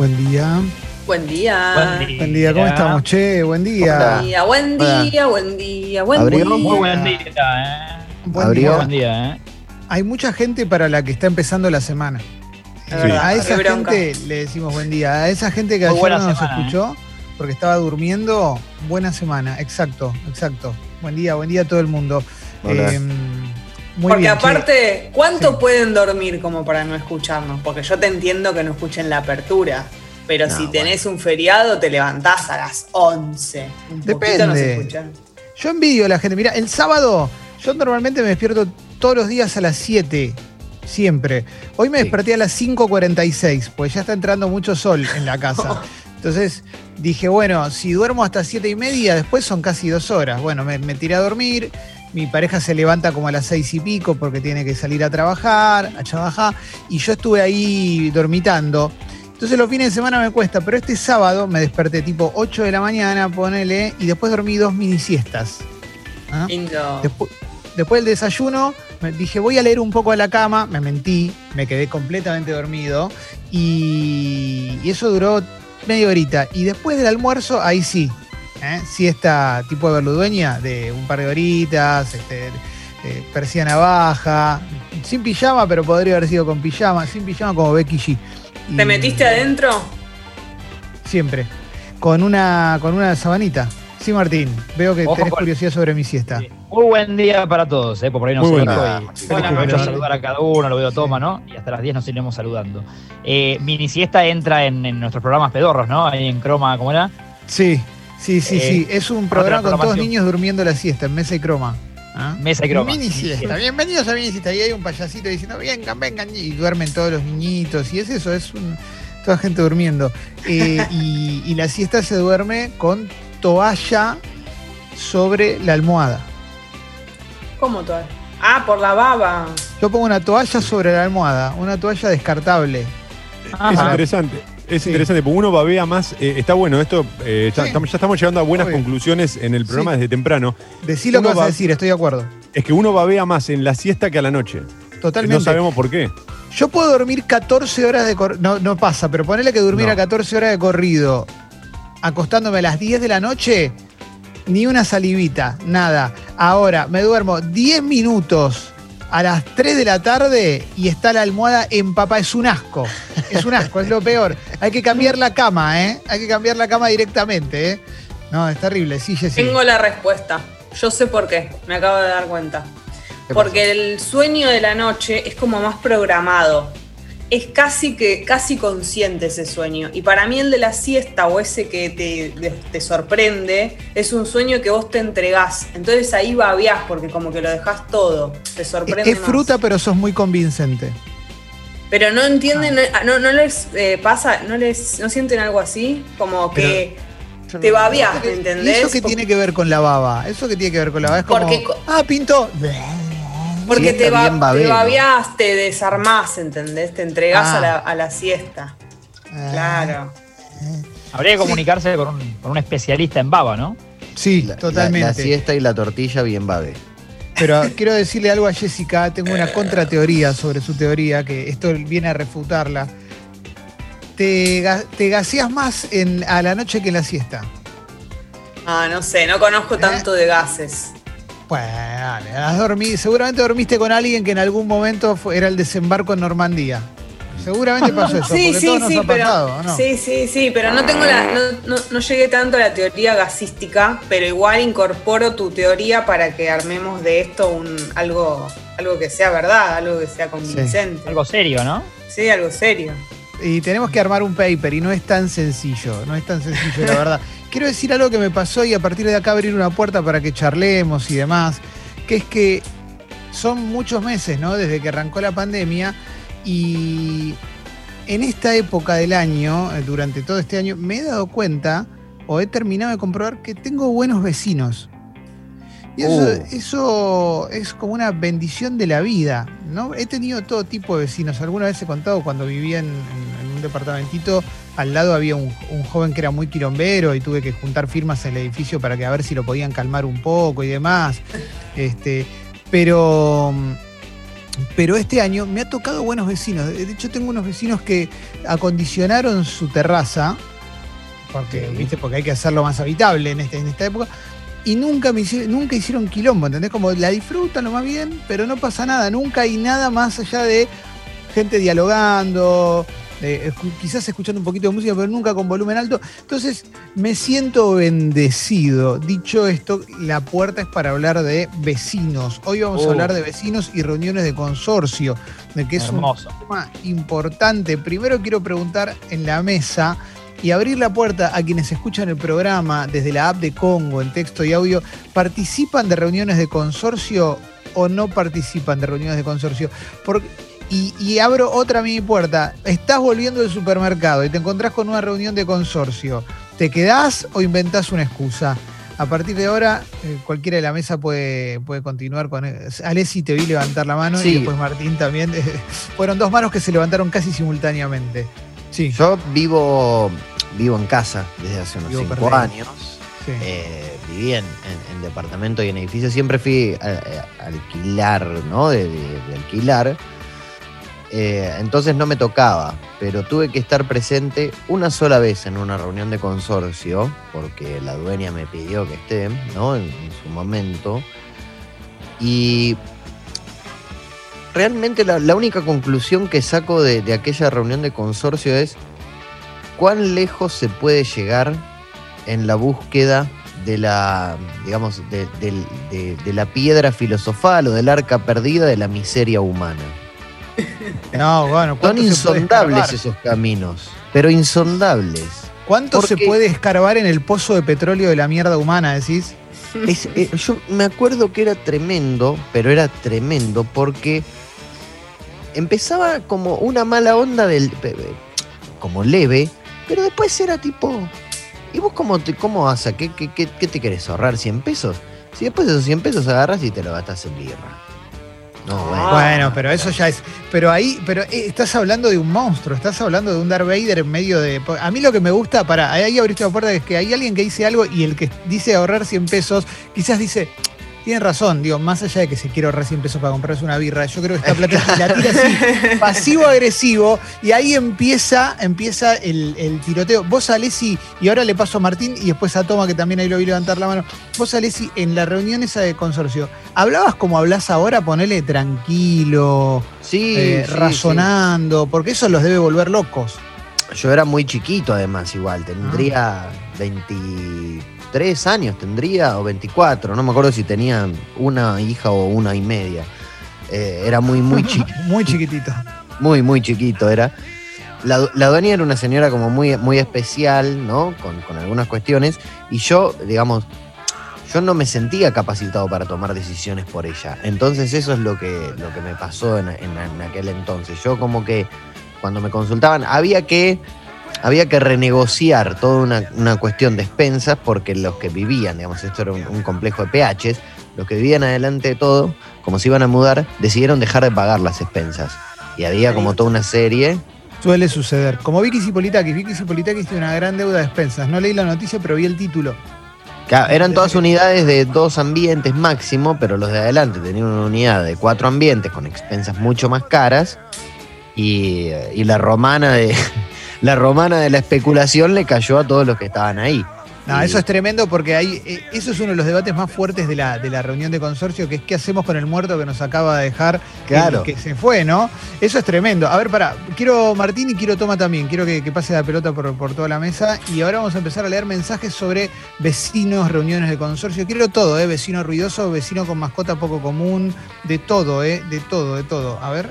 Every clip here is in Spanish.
Buen día. Buen día. Buen día, ¿cómo estamos? Che, buen día. Buen día, buen día, buen día, buen Abrió día. muy buen día, ¿eh? Buen Abrió. día. Buen día, ¿eh? Hay mucha gente para la que está empezando la semana. Verdad, A esa qué bronca. gente le decimos buen día. A esa gente que Muy ayer no nos semana, ¿eh? escuchó porque estaba durmiendo, buena semana. Exacto, exacto. Buen día, buen día a todo el mundo. Hola. Eh, muy Porque bien, aparte, ¿cuánto Sí. pueden dormir como para no escucharnos? Porque yo te entiendo que no escuchen la apertura. Pero No, si tenés un feriado, te levantás a las 11. Un nos Depende. escuchan. Yo envidio a la gente. Mira, el sábado yo normalmente me despierto todos los días a las 7. Siempre. Hoy me Sí. desperté a las 5.46, pues ya está entrando mucho sol en la casa. Entonces dije, bueno, si duermo hasta 7 y media, después son casi dos horas. Bueno, me, me tiré a dormir. Mi pareja se levanta como a las seis y pico porque tiene que salir a trabajar, a trabajar. Y yo estuve ahí dormitando. Entonces los fines de semana me cuesta, pero este sábado me desperté tipo 8 de la mañana, ponele, y después dormí dos mini siestas. ¿Ah? Lindo. Despu- después del desayuno, me dije, voy a leer un poco a la cama, me mentí, me quedé completamente dormido, y, y eso duró media horita. Y después del almuerzo, ahí sí, ¿eh? siesta tipo de verludueña, de un par de horitas, este, eh, persiana baja, sin pijama, pero podría haber sido con pijama, sin pijama como Becky G. ¿Te metiste adentro? Siempre. Con una, con una sabanita. Sí, Martín. Veo que Ojo tenés con- curiosidad sobre mi siesta. Sí. Muy buen día para todos, ¿eh? Porque por ahí no Muy se buen notó día. y- cumpleaños. saludar a cada uno, lo veo toma, ¿no? Y hasta las 10 nos iremos saludando. Eh, mini siesta entra en, en nuestros programas pedorros, ¿no? Ahí en Croma, ¿cómo era? Sí, sí, sí, Eh, sí. Es un programa con todos niños durmiendo la siesta en mesa y croma. ¿Ah? Mesa y croma. Mini siesta. Bienvenidos a Mini siesta. Y hay un payasito diciendo, vengan, vengan. Y duermen todos los niñitos. Y es eso, es un- toda gente durmiendo. Eh, y, y la siesta se duerme con toalla sobre la almohada. ¿Cómo todo? Ah, por la baba. Yo pongo una toalla sobre la almohada, una toalla descartable. Es Ajá. interesante. Es Sí. interesante, porque uno babea más. eh, está bueno, esto eh, ya, Sí. estamos, ya estamos llegando a buenas Obvio. conclusiones en el programa Sí. desde temprano. Decí lo que vas a decir, estoy de acuerdo. Es que uno babea más en la siesta que a la noche. Totalmente. No sabemos por qué. Yo puedo dormir 14 horas de corrido. No, no pasa, pero ponele que durmiera No. 14 horas de corrido acostándome a las 10 de la noche, ni una salivita, nada. Ahora, me duermo 10 minutos a las 3 de la tarde y está la almohada empapada. Es un asco. Es un asco, es lo peor. Hay que cambiar la cama, ¿eh? Hay que cambiar la cama directamente, ¿eh? No, es terrible. Sí, Jessy. Tengo la respuesta. Yo sé por qué. Me acabo de dar cuenta. ¿Qué Porque el sueño de la noche es como más programado. Es casi que casi consciente ese sueño. Y para mí el de la siesta o ese que te, te sorprende es un sueño que vos te entregás. Entonces ahí babiás porque como que lo dejás todo. Te sorprende. es más. fruta, pero sos muy convincente. Pero no entienden, no, no les eh, pasa, no les, no sienten algo así, como que te babiás, ¿me ¿Y entendés? eso qué tiene que ver con la baba? ¿Eso qué tiene que ver con la baba? Es como, Porque ah, pintó. Porque te, bien te babiás, te desarmás, ¿entendés? Te entregás Ah. a, la, a la siesta. Ah, Claro. Habría que comunicarse con, un, con un especialista en baba, ¿no? Sí, La, totalmente. la siesta y la tortilla bien babe. Pero quiero decirle algo a Jessica, tengo una contrateoría sobre su teoría, que esto viene a refutarla. Te, te gaseas más en, a la noche que en la siesta. Ah, no sé, no conozco tanto de gases. Dale, has dormido, seguramente dormiste con alguien que en algún momento fue- era el desembarco en Normandía. Seguramente pasó eso, Sí, porque sí, todos nos sí, ha pero, pasado, ¿o ¿no? sí, sí, sí, pero no tengo la, no, no- no llegué tanto a la teoría gasística, pero igual incorporo tu teoría para que armemos de esto un algo, algo que sea verdad, algo que sea convincente. Algo serio, ¿no? Sí, algo serio. Y tenemos que armar un paper y no es tan sencillo, no es tan sencillo, la verdad. Quiero decir algo que me pasó y a partir de acá abrir una puerta para que charlemos y demás, que es que son muchos meses, ¿no? Desde que arrancó la pandemia y en esta época del año, eh, durante todo este año, me he dado cuenta o he terminado de comprobar que tengo buenos vecinos. Y eso, Uh. eso es como una bendición de la vida, ¿no? He tenido todo tipo de vecinos. Alguna vez he contado cuando vivía en, en- en un departamentito, al lado había un, un joven que era muy quilombero y tuve que juntar firmas en el edificio para que a ver si lo podían calmar un poco y demás. Este, pero, Pero este año me ha tocado buenos vecinos. De hecho, tengo unos vecinos que acondicionaron su terraza, porque, Sí. ¿viste? porque hay que hacerlo más habitable en, este, en esta época. Y nunca, me hicieron, nunca hicieron quilombo, ¿entendés? Como la disfrutan lo más bien, pero no pasa nada. Nunca hay nada más allá de gente dialogando, escu- quizás escuchando un poquito de música, pero nunca con volumen alto. Entonces, me siento bendecido. Dicho esto, la puerta es para hablar de vecinos. Hoy vamos a Oh. hablar de vecinos y reuniones de consorcio, de que es Hermoso. un tema importante. Primero quiero preguntar en la mesa y abrir la puerta a quienes escuchan el programa desde la app de Congo en texto y audio. ¿Participan de reuniones de consorcio o no participan de reuniones de consorcio? Porque y, y abro otra mini puerta. Estás volviendo del supermercado y te encontrás con una reunión de consorcio. ¿Te quedás o inventás una excusa? A partir de ahora, eh, cualquiera de la mesa puede, puede continuar con. Alessi te vi levantar la mano y después Martín también. Fueron dos manos que se levantaron casi simultáneamente. Sí, Yo vivo, vivo en casa desde hace unos Vivo cinco perdido. años. sí. Eh, viví en, en- en departamento y en edificio. Siempre fui a, a alquilar, ¿no? De, de- de alquilar. Eh, entonces no me tocaba, pero tuve que estar presente una sola vez en una reunión de consorcio, porque la dueña me pidió que esté. En, su momento. Y realmente la, única conclusión que saco de, aquella reunión de consorcio es cuán lejos se puede llegar en la búsqueda de la, digamos, de la piedra filosofal o del arca perdida de la miseria humana. No, bueno, Son ¿cuánto se puede insondables esos caminos, pero insondables. ¿Cuánto se puede escarbar en el pozo de petróleo de la mierda humana, decís? Es- eh, yo me acuerdo que era tremendo, pero era tremendo porque empezaba como una mala onda del como leve, pero después era tipo, ¿y vos cómo te cómo vas a qué, qué, qué- qué te querés ahorrar 100 pesos? Si después de esos 100 pesos agarras y te lo gastas en birra. No, bueno. Ah. Bueno, pero eso ya es. Pero ahí, pero eh, estás hablando de un monstruo, estás hablando de un Darth Vader en medio de. A mí lo que me gusta, para, ahí abriste la puerta, es que hay alguien que dice algo y el que dice ahorrar 100 pesos, quizás dice. Tiene razón, digo, más allá de que se quiere ahorrar 100 pesos para comprarse una birra, yo creo que esta plata la tira así, pasivo-agresivo, y ahí empieza, empieza el, el tiroteo. Vos, Alessi, y ahora le paso a Martín y después a Toma, que también ahí lo vi levantar la mano. Vos, Alessi, en la reunión esa de consorcio, ¿hablabas como hablas ahora? Ponele tranquilo, Sí, eh, sí, razonando, porque eso los debe volver locos. Yo era muy chiquito además igual, tendría Ah. 23 años, tendría, o 24, no me acuerdo si tenía una hija o una y media. Eh, era muy, muy chiquito. Muy chiquitito. muy, muy chiquito era. La, la dueña era una señora como muy, muy especial, ¿no? Con, con algunas cuestiones. Y yo, digamos, yo no me sentía capacitado para tomar decisiones por ella. Entonces eso es lo que, lo que me pasó en, en- en aquel entonces. Yo como que cuando me consultaban había que, había que renegociar toda una, una cuestión de expensas porque los que vivían, digamos, esto era un, un complejo de PHs, los que vivían adelante de todo, como se iban a mudar, decidieron dejar de pagar las expensas. Y había como toda una serie. Suele suceder. Como Vicky Cipolitakis. Vicky Cipolitakis tiene una gran deuda de expensas. No leí la noticia, pero vi el título. Claro, eran todas unidades de dos ambientes máximo, pero los de adelante tenían una unidad de cuatro ambientes con expensas mucho más caras. Y, y la romana de la romana de la especulación le cayó a todos los que estaban ahí. No, eso es tremendo porque hay, eh, eso es uno de los debates más fuertes de la, de la reunión de consorcio, que es qué hacemos con el muerto que nos acaba de dejar, Claro. que se fue, ¿no? Eso es tremendo. A ver, pará, quiero Martín y quiero Toma también, quiero que, que pase la pelota por, por toda la mesa y ahora vamos a empezar a leer mensajes sobre vecinos, reuniones de consorcio. Quiero todo, ¿eh? Vecino ruidoso, vecino con mascota poco común, de todo, ¿eh? De todo, de todo. A ver.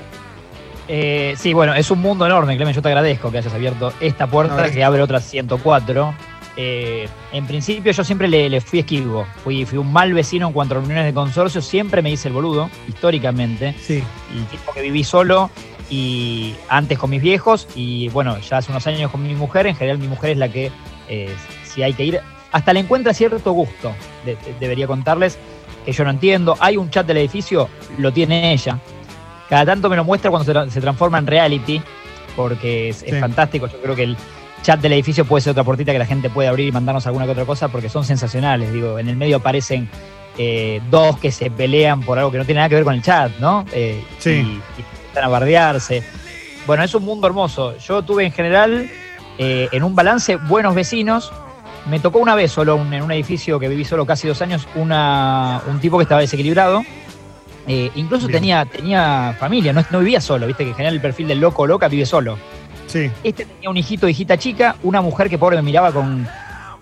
Eh, sí, bueno, es un mundo enorme, Clemen. Yo te agradezco que hayas abierto esta puerta No, que abre otras 104. Eh, en principio, yo siempre le, le fui esquivo. Fui, fui un mal vecino en cuanto a reuniones de consorcio. Siempre me hice el boludo, históricamente. Sí. El tiempo que viví solo y antes con mis viejos. Y bueno, ya hace unos años con mi mujer. En general, mi mujer es la que, eh, si hay que ir, hasta le encuentra cierto gusto. de- de- debería contarles que yo no entiendo. Hay un chat del edificio, lo tiene ella. Cada tanto me lo muestra cuando se, tra- se transforma en reality, porque es, fantástico. Yo creo que el chat del edificio puede ser otra puertita que la gente puede abrir y mandarnos alguna que otra cosa, porque son sensacionales. Digo, en el medio aparecen eh, dos que se pelean por algo que no tiene nada que ver con el chat, ¿no? Eh, Sí. Y, y están a bardearse. Bueno, es un mundo hermoso. Yo tuve en general, eh, en un balance, buenos vecinos. Me tocó una vez solo un- en un edificio que viví solo casi dos años, una, un tipo que estaba desequilibrado. Eh, incluso Bien. tenía, tenía familia, no, no vivía solo, viste que en general el perfil del loco o loca vive solo. Sí. Este tenía un hijito, hijita chica, una mujer que pobre me miraba con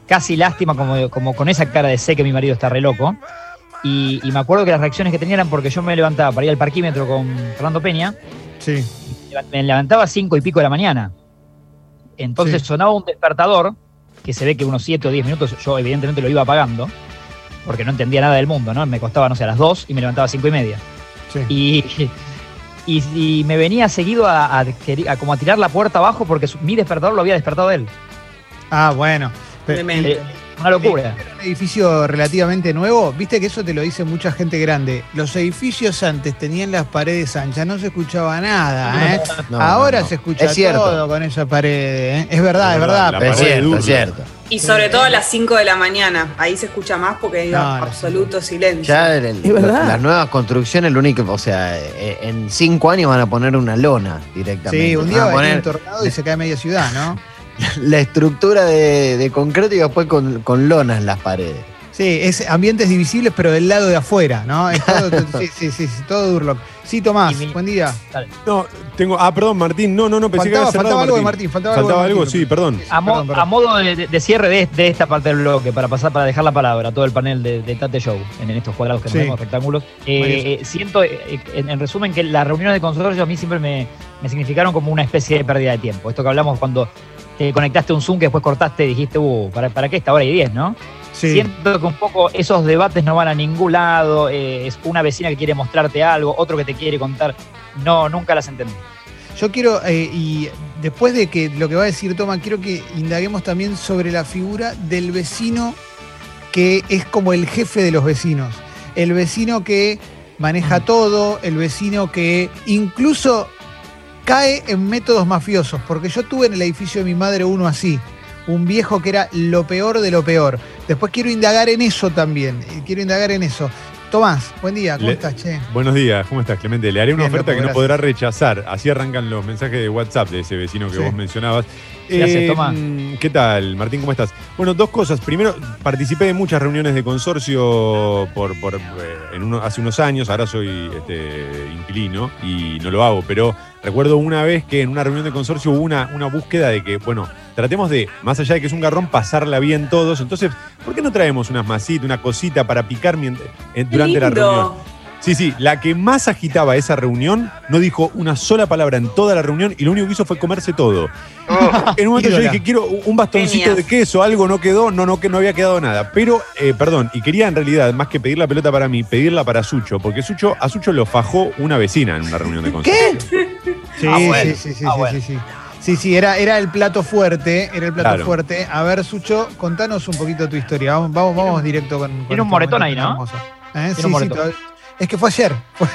casi lástima, como, como con esa cara de sé que mi marido está re loco. Y, y me acuerdo que las reacciones que tenía eran porque yo me levantaba para ir al parquímetro con Fernando Peña, Sí. me levantaba a cinco y pico de la mañana. Entonces Sí. sonaba un despertador, que se ve que unos 7 o 10 minutos yo evidentemente lo iba apagando, porque no entendía nada del mundo, ¿no? Me costaba, no sé, a las 2 y me levantaba a 5 y media. Sí. Y, y, y me venía seguido a, a querer- a como a tirar la puerta abajo porque su- mi despertador lo había despertado él. Ah, bueno. Pero-. Eh, una locura. Era un edificio relativamente nuevo, viste que eso te lo dice mucha gente grande. Los edificios antes tenían las paredes anchas, no se escuchaba nada, ¿eh? No, Ahora no, no. se escucha Es cierto. todo con esa pared, ¿eh? Es verdad, es Es verdad. verdad, Es cierto, es cierto. Y sobre todo a las 5 de la mañana. Ahí se escucha más porque hay No, no, absoluto silencio. Ya el- el- Es verdad. las nuevas construcciones, lo único, o sea, eh, en cinco años van a poner una lona directamente. Sí, un día van a va a venir poner un tornado y se cae media ciudad, ¿no? la estructura de, de concreto y después con, con lonas las paredes. Sí, es ambientes divisibles, pero del lado de afuera, ¿no? Es todo, sí, sí, sí, sí, todo Durlock. Sí, Tomás, mi- buen día. No, tengo. Ah, perdón, Martín. No, no, no, pensé Faltaba, que había faltaba algo de Martín, faltaba, Faltaba algo, algo, de Martín. sí, perdón. A, mo- Perdón, perdón. a modo de, cierre de, de esta parte del bloque, para pasar para dejar la palabra a todo el panel de, de Tate Show, en, en estos cuadrados que Sí. vemos, rectángulos, eh, eh, siento, eh, en, en resumen, que las reuniones de consorcio a mí siempre me, me significaron como una especie de pérdida de tiempo. Esto que hablamos cuando te conectaste a un Zoom que después cortaste y dijiste, uh, ¿para, ¿para qué esta hora y 10, no? Sí. Siento que un poco esos debates no van a ningún lado, eh, es una vecina que quiere mostrarte algo, otro que te quiere contar. No, nunca las entendí. Yo quiero, eh, y después de que lo que va a decir Toma, quiero que indaguemos también sobre la figura del vecino que es como el jefe de los vecinos. El vecino que maneja todo, el vecino que incluso cae en métodos mafiosos, porque yo tuve en el edificio de mi madre uno así, un viejo que era lo peor de lo peor. Después quiero indagar en eso también, eh, quiero indagar en eso. Tomás, buen día, ¿cómo Le- estás, che? Buenos días, ¿cómo estás, Clemente? Le haré una Bien, oferta que no podrá rechazar. Así arrancan los mensajes de WhatsApp de ese vecino que Sí. vos mencionabas. Gracias, Tomás. mm, ¿Qué tal, Martín? ¿Cómo estás? Bueno, dos cosas. Primero, participé de muchas reuniones de consorcio por, por, eh, en uno- hace unos años. Ahora soy este, inquilino y no lo hago, pero recuerdo una vez que en una reunión de consorcio hubo una, una búsqueda de que, bueno, tratemos de, más allá de que es un garrón, pasarla bien todos. Entonces, ¿por qué no traemos unas masitas, una cosita para picar mient- eh, durante la reunión? Sí, sí, la que más agitaba esa reunión no dijo una sola palabra en toda la reunión y lo único que hizo fue comerse todo. En un momento yo dije, quiero un bastoncito Genias. de queso, algo no quedó, no, no, que no había quedado nada. Pero, eh, perdón, y quería en realidad, más que pedir la pelota para mí, pedirla para Sucho, porque Sucho, a Sucho lo fajó una vecina en una reunión de consorcio. Sí, Ah, bueno. sí, sí, sí, Ah, sí, bueno. sí, sí. Sí, sí, era, era el plato fuerte, era el plato Claro. fuerte. A ver, Sucho, contanos un poquito tu historia. Vamos, vamos, vamos directo con. con tiene un este moretón ahí, ¿no? ¿Eh? Tiene Sí, un sí, es que fue ayer. Fue-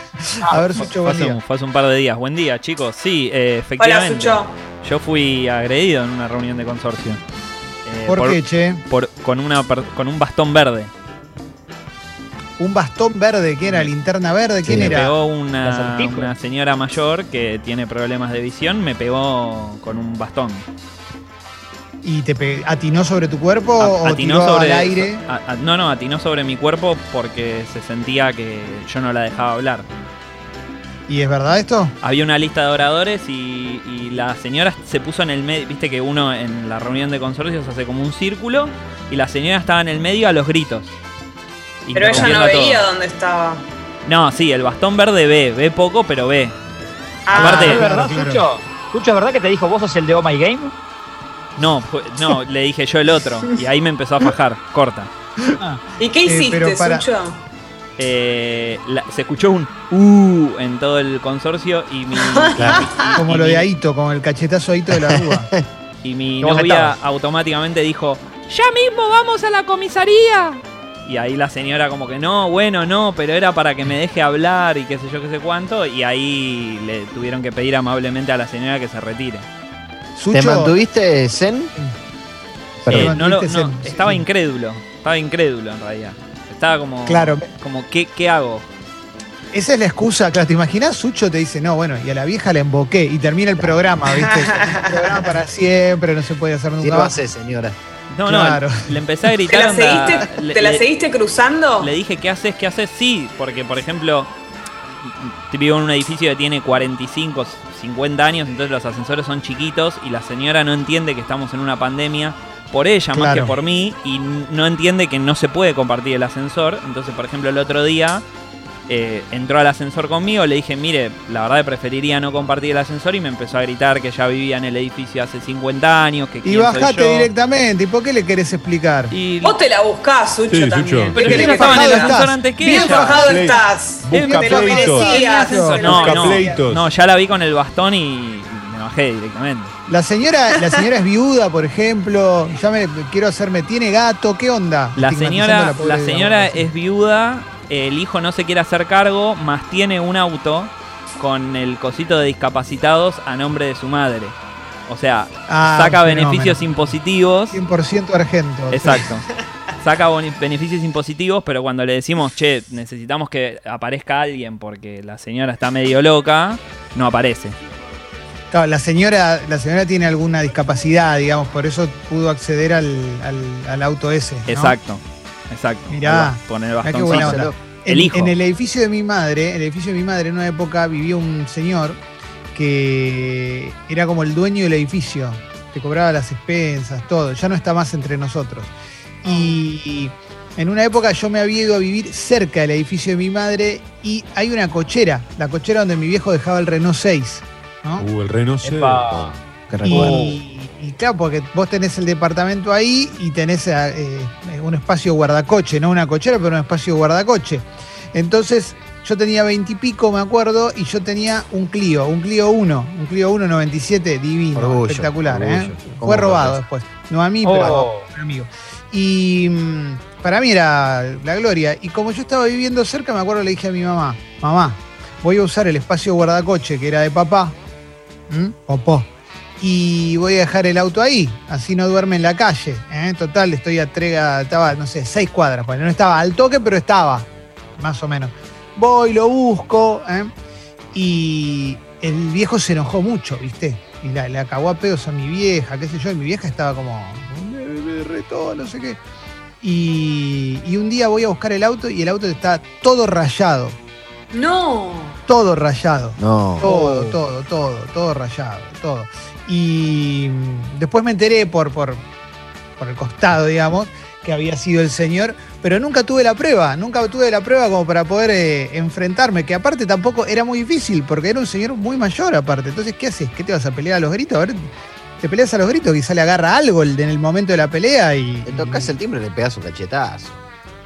A ver, Sucho, Fue buen hace, día. un, fue hace un par de días. Buen día, chicos. Sí, eh, Hola, efectivamente. Sucho. Yo fui agredido en una reunión de consorcio. Eh, ¿Por, qué, che? por- con, una, per- con un bastón verde. Un bastón verde, ¿quién era? ¿Linterna verde? ¿Quién me era? pegó ¿La una, señora mayor que tiene problemas de visión. Me pegó con un bastón. ¿Y te pe- atinó sobre tu cuerpo A- o atinó tiró sobre, al aire? a- a- no, no, atinó sobre mi cuerpo porque se sentía que yo no la dejaba hablar. ¿Y es verdad esto? Había una lista de oradores y, y la señora se puso en el medio. Viste que uno en la reunión de consorcios hace como un círculo y la señora estaba en el medio a los gritos. Pero ella no todo. veía dónde estaba. No, sí, el bastón verde ve, ve poco, pero ve. Ah, Aparte- ¿Es verdad, claro. Sucho? ¿Sucho es verdad que te dijo vos sos el de Oh My Game? No, no, le dije yo el otro. Y ahí me empezó a fajar, corta. ¿Y qué Eh, hiciste, pero para- Sucho? Eh, la- se escuchó un uh en todo el consorcio y mi, Como y lo mi- de Aito, como el cachetazo Aito de la rúa. y mi novia estabas. automáticamente dijo, ya mismo vamos a la comisaría. Y ahí la señora como que no, bueno, no, pero era para que me deje hablar y qué sé yo, qué sé cuánto. Y ahí le tuvieron que pedir amablemente a la señora que se retire. Sucho, ¿Te mantuviste zen? Eh, no lo- mantuviste no, zen- estaba incrédulo, estaba incrédulo en realidad. estaba como. Claro. Como, ¿qué, qué hago? Esa es la excusa, claro, ¿te imaginas? Sucho te dice, no, bueno, y a la vieja la emboqué y termina el programa, ¿viste? el programa para siempre, no se puede hacer nunca. Sírvase, señora. No, Claro. no, le empecé a ¿Te gritar. la, onda, seguiste, le- ¿te la le- seguiste cruzando? Le dije, ¿qué haces? ¿Qué haces? Sí, porque por ejemplo, vivo en un edificio que tiene 45, 50 años, entonces los ascensores son chiquitos y la señora no entiende que estamos en una pandemia por ella más que por mí y no entiende que no se puede compartir el ascensor. Entonces, por ejemplo, el otro día eh, entró al ascensor conmigo, le dije, mire, la verdad preferiría no compartir el ascensor y me empezó a gritar que ya vivía en el edificio hace 50 años, que Y quién soy bajate yo. directamente, ¿y por qué le querés explicar? Y Vos te la buscás, Sucho, Sí, Sucho. también. pero ¿Qué yo querés no estaba en el bajado ascensor estás. antes que Bien ella. bajado Play- estás. busca Te lo merecías. Busca No, Busca no, pleitos. no, ya la vi con el bastón y me bajé directamente. La señora, la señora es viuda, por ejemplo, ya me quiero hacerme, tiene gato, ¿qué onda? La señora, la señora digamos, es viuda, el hijo no se quiere hacer cargo, más tiene un auto con el cosito de discapacitados a nombre de su madre. O sea, Ah, saca beneficios fenómeno. impositivos. 100% argento. Exacto. Saca beneficios impositivos, pero cuando le decimos, che, necesitamos que aparezca alguien porque la señora está medio loca, no aparece. Claro, la señora, la señora tiene alguna discapacidad, digamos, por eso pudo acceder al, al- al auto ese. ¿no? Exacto, exacto. Mirá, qué bastoncito. El En, hijo. en el edificio de mi madre, en el edificio de mi madre, en una época vivía un señor que era como el dueño del edificio, te cobraba las expensas, todo, ya no está más entre nosotros. Y en una época yo me había ido a vivir cerca del edificio de mi madre y hay una cochera, la cochera donde mi viejo dejaba el Renault 6, ¿no? Uh, el se. Epa. Que recuerdo. Y, y claro, porque vos tenés el departamento ahí y tenés eh, un espacio guardacoche, no una cochera, pero un espacio guardacoche. Entonces, yo tenía veintipico, me acuerdo, y yo tenía un Clio, un Clio 1, un Clio 1 97, divino, Orgullo, espectacular, ¿eh? orgullo. ¿Cómo Fue robado después. No a mí, pero Oh. a un amigo. Y mm, para mí era la gloria. Y como yo estaba viviendo cerca, me acuerdo, le dije a mi mamá, mamá, voy a usar el espacio guardacoche que era de papá, ¿m? popó, y voy a dejar el auto ahí, así no duerme en la calle. ¿eh? Total, estoy a trega, estaba, no sé, seis cuadras, bueno, no estaba al toque, pero estaba, más o menos. Voy, lo busco, ¿eh? y el viejo se enojó mucho, ¿viste? Y la, la cagó a pedos a mi vieja, qué sé yo, y mi vieja estaba como, me, me retó, no sé qué. Y, y un día voy a buscar el auto y el auto está todo rayado, No. todo rayado. No. Todo, todo, todo, todo rayado, todo. Y después me enteré por, por, por el costado, digamos, que había sido el señor, pero nunca tuve la prueba, nunca tuve la prueba como para poder eh, enfrentarme, que aparte tampoco era muy difícil, porque era un señor muy mayor aparte. Entonces, ¿qué haces? ¿Qué te vas a pelear a los gritos? A ver, te peleas a los gritos, quizá le agarra algo en el momento de la pelea y... Te tocas el timbre y le pegas un cachetazo.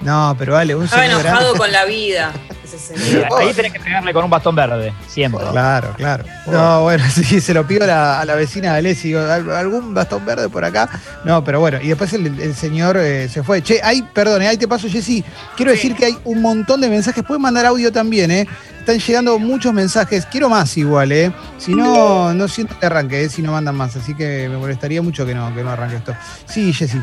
No, pero vale, un Estaba señor... enojado grande- con la vida. Ese señor. Ahí tenés que pegarle con un bastón verde, siempre. Claro, claro. No, bueno, sí, se lo pido a la, a la vecina de Alessi, digo, "¿Al- ¿algún bastón verde por acá? No, pero bueno, y después el, el señor eh, se fue. Che, ahí, perdón, eh, ahí te paso, Jessy. Quiero Sí. decir que hay un montón de mensajes, pueden mandar audio también, ¿eh? Están llegando muchos mensajes, quiero más igual, ¿eh? Si no, no siento que arranque, ¿eh? si no mandan más, así que me molestaría mucho que no, que no arranque esto. Sí, Jessy.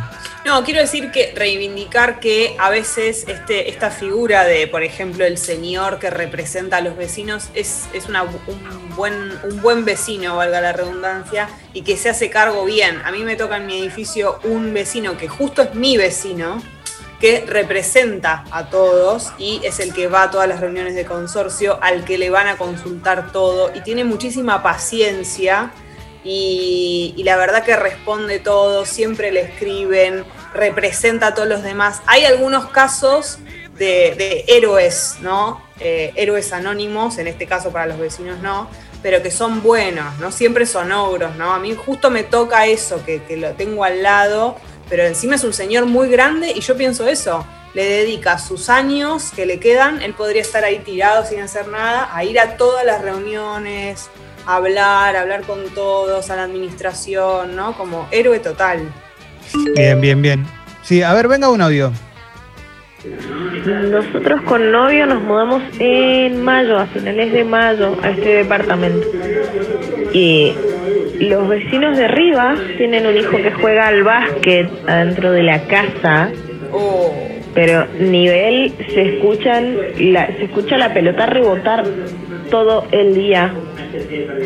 No, quiero decir que reivindicar que a veces este, esta figura de, por ejemplo, el señor que representa a los vecinos es, es una- un, buen, un buen vecino, valga la redundancia, y que se hace cargo bien. A mí me toca en mi edificio un vecino que justo es mi vecino, que representa a todos y es el que va a todas las reuniones de consorcio, al que le van a consultar todo y tiene muchísima paciencia y, la verdad que responde todo, siempre le escriben, representa a todos los demás. Hay algunos casos de, de héroes, ¿no? Eh, héroes anónimos, en este caso para los vecinos no, pero que son buenos, no siempre son ogros, ¿no? A mí justo me toca eso, que, que lo tengo al lado, pero encima es un señor muy grande y yo pienso eso. Le dedica sus años que le quedan, él podría estar ahí tirado sin hacer nada, a ir a todas las reuniones, a hablar, a hablar con todos, a la administración, ¿no? Como héroe total. Bien, bien, bien. Sí, a ver, venga un audio. Nosotros con novio nos mudamos en mayo, a finales de mayo, a este departamento. Y los vecinos de arriba tienen un hijo que juega al básquet adentro de la casa. Pero nivel se escuchan la, se escucha la pelota rebotar todo el día,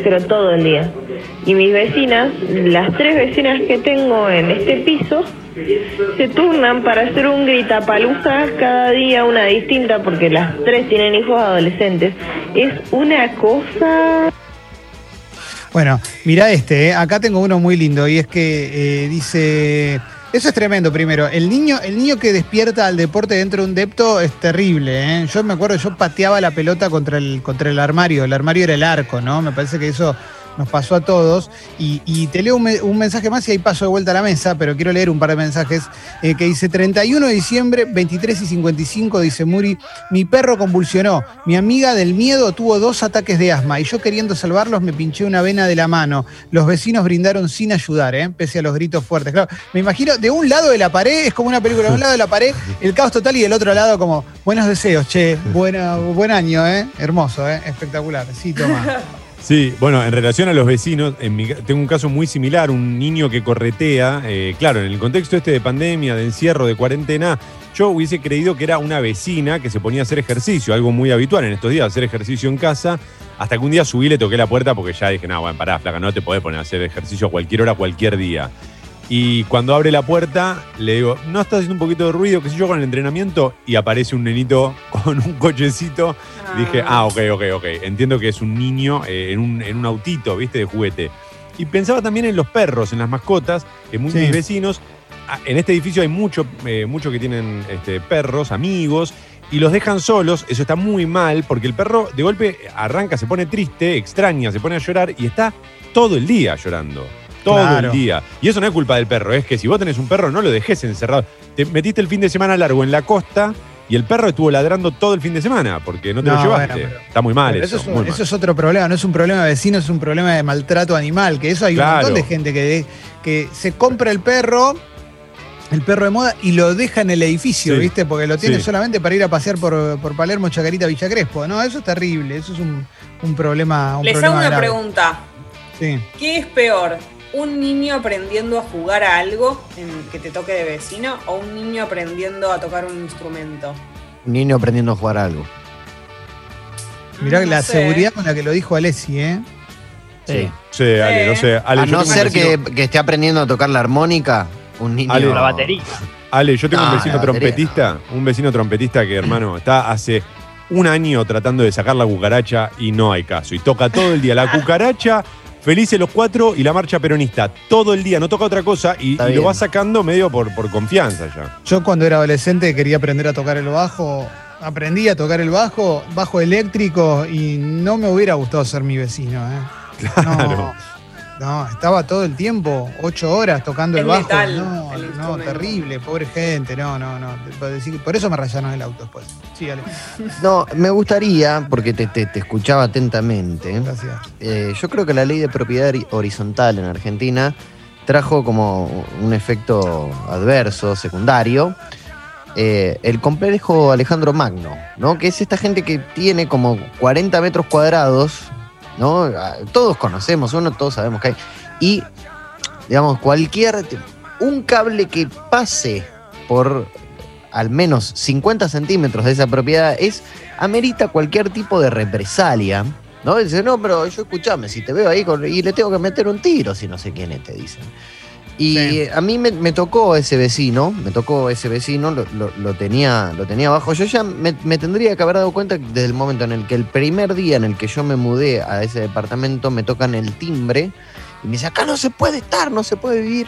pero todo el día. Y mis vecinas, las tres vecinas que tengo en este piso, se turnan para hacer un gritapalusa cada día una distinta porque las tres tienen hijos adolescentes. Es una cosa Bueno, mira este, ¿eh? acá tengo uno muy lindo y es que eh, dice, eso es tremendo primero, el niño, el niño que despierta al deporte dentro de un depto es terrible, ¿eh? yo me acuerdo, yo pateaba la pelota contra el, contra el armario, el armario era el arco, ¿no? Me parece que eso nos pasó a todos. Y, te leo un, me- un mensaje más y ahí paso de vuelta a la mesa, pero quiero leer un par de mensajes eh, que dice 31 de diciembre, 23 y 55, dice Muri, mi perro convulsionó, mi amiga del miedo tuvo dos ataques de asma y yo queriendo salvarlos me pinché una vena de la mano. Los vecinos brindaron sin ayudar, ¿eh? pese a los gritos fuertes. Claro, me imagino, de un lado de la pared, es como una película, de un lado de la pared, el caos total y del otro lado como, buenos deseos, che, buen año, ¿eh? hermoso, ¿eh? espectacular. Sí, toma. Sí, bueno, en relación a los vecinos, en mi tengo un caso muy similar, un niño que corretea, eh, claro, en el contexto este de pandemia, de encierro, de cuarentena, yo hubiese creído que era una vecina que se ponía a hacer ejercicio, algo muy habitual en estos días, hacer ejercicio en casa, hasta que un día subí, le toqué la puerta porque ya dije, no, bueno, pará, flaca, no te podés poner a hacer ejercicio a cualquier hora, cualquier día. Y cuando abre la puerta, le digo, ¿no estás haciendo un poquito de ruido, qué sé yo, con el entrenamiento? Y aparece un nenito con un cochecito Dije, ah, ok, ok, ok. Entiendo que es un niño eh, en, un, en un autito, ¿viste? De juguete. Y pensaba también en los perros, en las mascotas, que muchos Sí. mis vecinos. ah, En este edificio hay muchos eh, mucho que tienen este, perros, amigos, y los dejan solos. Eso está muy mal, porque el perro de golpe arranca, se pone triste, extraña, se pone a llorar y está todo el día llorando. Todo Claro. el día. Y eso no es culpa del perro, es que si vos tenés un perro, no lo dejes encerrado. Te metiste el fin de semana largo en la costa y el perro estuvo ladrando todo el fin de semana porque no te lo llevaste. bueno, pero- Está muy mal eso. eso, es, muy mal. eso es otro problema, no es un problema de vecinos, es un problema de maltrato animal, que eso hay Claro. un montón de gente que, que se compra el perro, el perro de moda, y lo deja en el edificio, Sí. ¿viste? Porque lo tiene Sí. solamente para ir a pasear por, por Palermo, Chacarita, Villa Crespo. No, eso es terrible, eso es un, un problema. Un Les problema hago una grave. pregunta. Sí. ¿Qué es peor? ¿Un niño aprendiendo a jugar a algo en- que te toque de vecino o un niño aprendiendo a tocar un instrumento? Un niño aprendiendo a jugar algo. Mirá Mm, la sé. seguridad con la que lo dijo Alessi, ¿eh? Sí. Sí, Ale, no sé. Ale, a no ser que, que esté aprendiendo a tocar la armónica, un niño. Ale, La batería. Ale, yo tengo Ah, un vecino batería. trompetista, un vecino trompetista que, hermano, está hace un año tratando de sacar la cucaracha y no hay caso. Y toca todo el día la cucaracha, felices los cuatro y la marcha peronista. Todo el día, no toca otra cosa y, lo va sacando medio por, por confianza ya. Yo cuando era adolescente quería aprender a tocar el bajo, aprendí a tocar el bajo, bajo eléctrico, y no me hubiera gustado ser mi vecino, ¿eh? Claro. No, no, estaba todo el tiempo, ocho horas tocando el bajo. no, el no, terrible, pobre gente, no, no, no. Por decir- Por eso me rayaron el auto después. Sí, Ale, No, me gustaría, porque te, te- te escuchaba atentamente, gracias. eh, yo creo que la ley de propiedad hori- horizontal en Argentina trajo como un efecto adverso, secundario, eh, el complejo Alejandro Magno, ¿no? Que es esta gente que tiene como 40 metros cuadrados, ¿no? Ah, Todos conocemos uno, todos sabemos que hay. Y, digamos, cualquier. Un cable que pase por al menos 50 centímetros de esa propiedad es amerita cualquier tipo de represalia. ¿No? Dice, no, pero yo escuchame, si te veo ahí y le tengo que meter un tiro si no sé quién es, te dicen. Y Sí. a mí me, me tocó ese vecino, me tocó ese vecino, lo, lo- lo tenía, lo tenía abajo. Yo ya me, me tendría que haber dado cuenta desde el momento en el que el primer día en el que yo me mudé a ese departamento me tocan el timbre y me dice, acá no se puede estar, no se puede vivir.